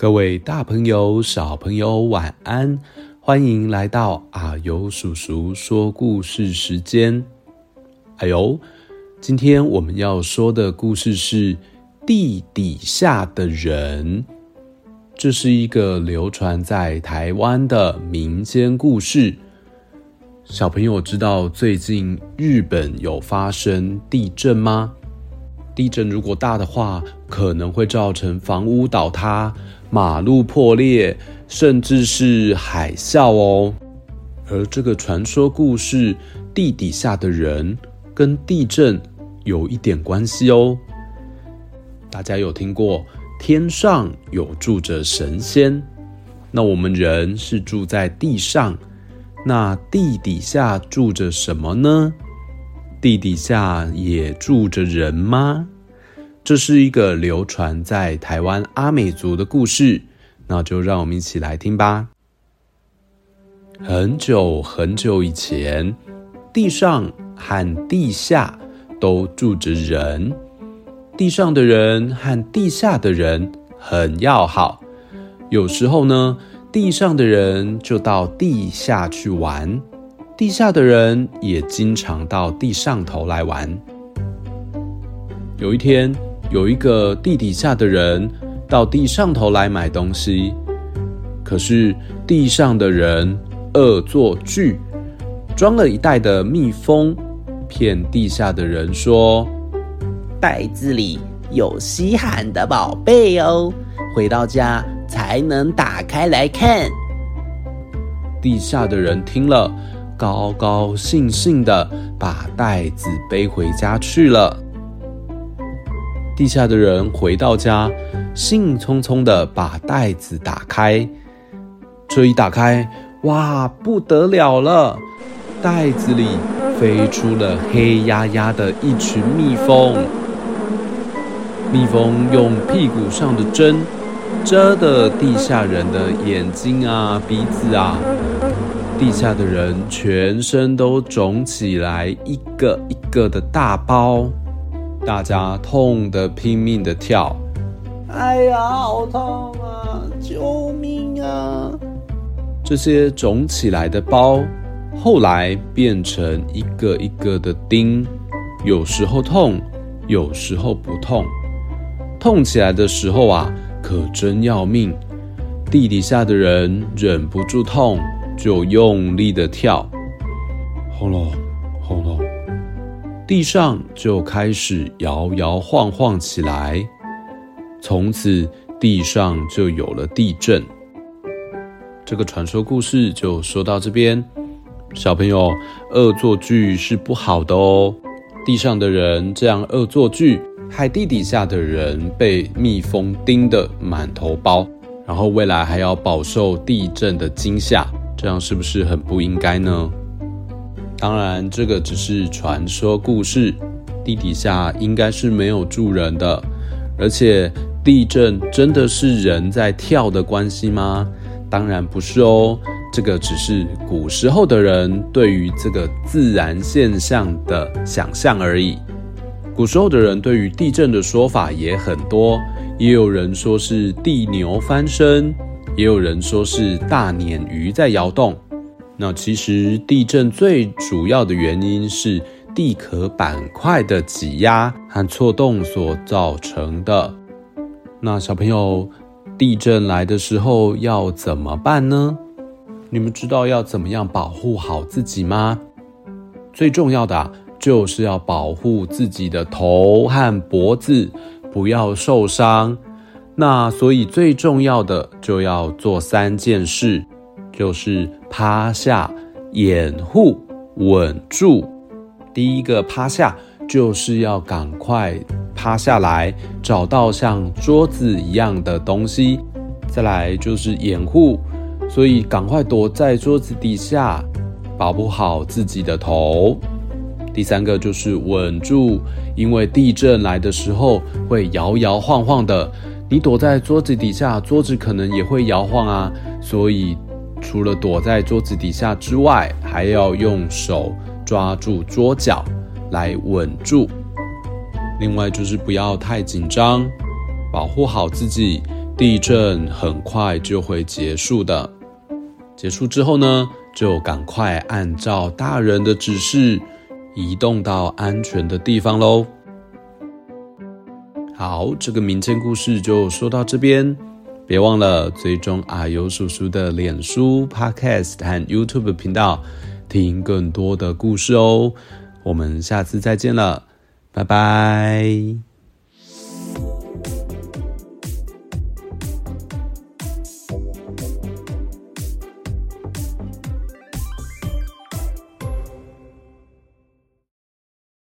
各位大朋友、小朋友，晚安！欢迎来到阿尤叔叔说故事时间。哎呦，今天我们要说的故事是《地底下的人》，这是一个流传在台湾的民间故事。小朋友知道最近日本有发生地震吗？地震如果大的话，可能会造成房屋倒塌、马路破裂，甚至是海啸哦。而这个传说故事，地底下的人跟地震有一点关系哦。大家有听过天上有住着神仙，那我们人是住在地上，那地底下住着什么呢？地底下也住着人吗？这是一个流传在台湾阿美族的故事，那就让我们一起来听吧。很久很久以前，地上和地下都住着人，地上的人和地下的人很要好，有时候呢，地上的人就到地下去玩。地下的人也经常到地上头来玩。有一天，有一个地底下的人到地上头来买东西，可是地上的人恶作剧，装了一袋的蜜蜂，骗地下的人说袋子里有稀罕的宝贝哦，回到家才能打开来看。地下的人听了。高高兴兴的把袋子背回家去了。地下的人回到家，兴冲冲的把袋子打开。这一打开，哇，不得了了！袋子里飞出了黑压压的一群蜜蜂。蜜蜂用屁股上的针遮的地下人的眼睛啊、鼻子啊。地下的人全身都肿起来，一个一个的大包，大家痛得拼命的跳。哎呀，好痛啊！救命啊！这些肿起来的包，后来变成一个一个的钉，有时候痛，有时候不痛。痛起来的时候啊，可真要命。地底下的人忍不住痛。就用力的跳，轰隆轰隆，地上就开始摇摇晃晃起来。从此，地上就有了地震。这个传说故事就说到这边。小朋友，恶作剧是不好的哦。地上的人这样恶作剧，害地底下的人被蜜蜂叮得满头包，然后未来还要饱受地震的惊吓。这样是不是很不应该呢？当然，这个只是传说故事，地底下应该是没有住人的。而且，地震真的是人在跳的关系吗？当然不是哦，这个只是古时候的人对于这个自然现象的想象而已。古时候的人对于地震的说法也很多，也有人说是地牛翻身。也有人说是大鲶鱼在摇动，那其实地震最主要的原因是地壳板块的挤压和错动所造成的。那小朋友，地震来的时候要怎么办呢？你们知道要怎么样保护好自己吗？最重要的，就是要保护自己的头和脖子，不要受伤。那所以最重要的就要做三件事，就是趴下、掩护、稳住。第一个趴下，就是要赶快趴下来，找到像桌子一样的东西。再来就是掩护，所以赶快躲在桌子底下，保护好自己的头。第三个就是稳住，因为地震来的时候会摇摇晃晃的。你躲在桌子底下，桌子可能也会摇晃啊。所以，除了躲在桌子底下之外，还要用手抓住桌角来稳住。另外就是不要太紧张，保护好自己，地震很快就会结束的。结束之后呢，就赶快按照大人的指示移动到安全的地方喽。好，这个民间故事就说到这边。别忘了追踪阿尤叔叔的脸书、Podcast 和 YouTube 频道，听更多的故事哦。我们下次再见了，拜拜。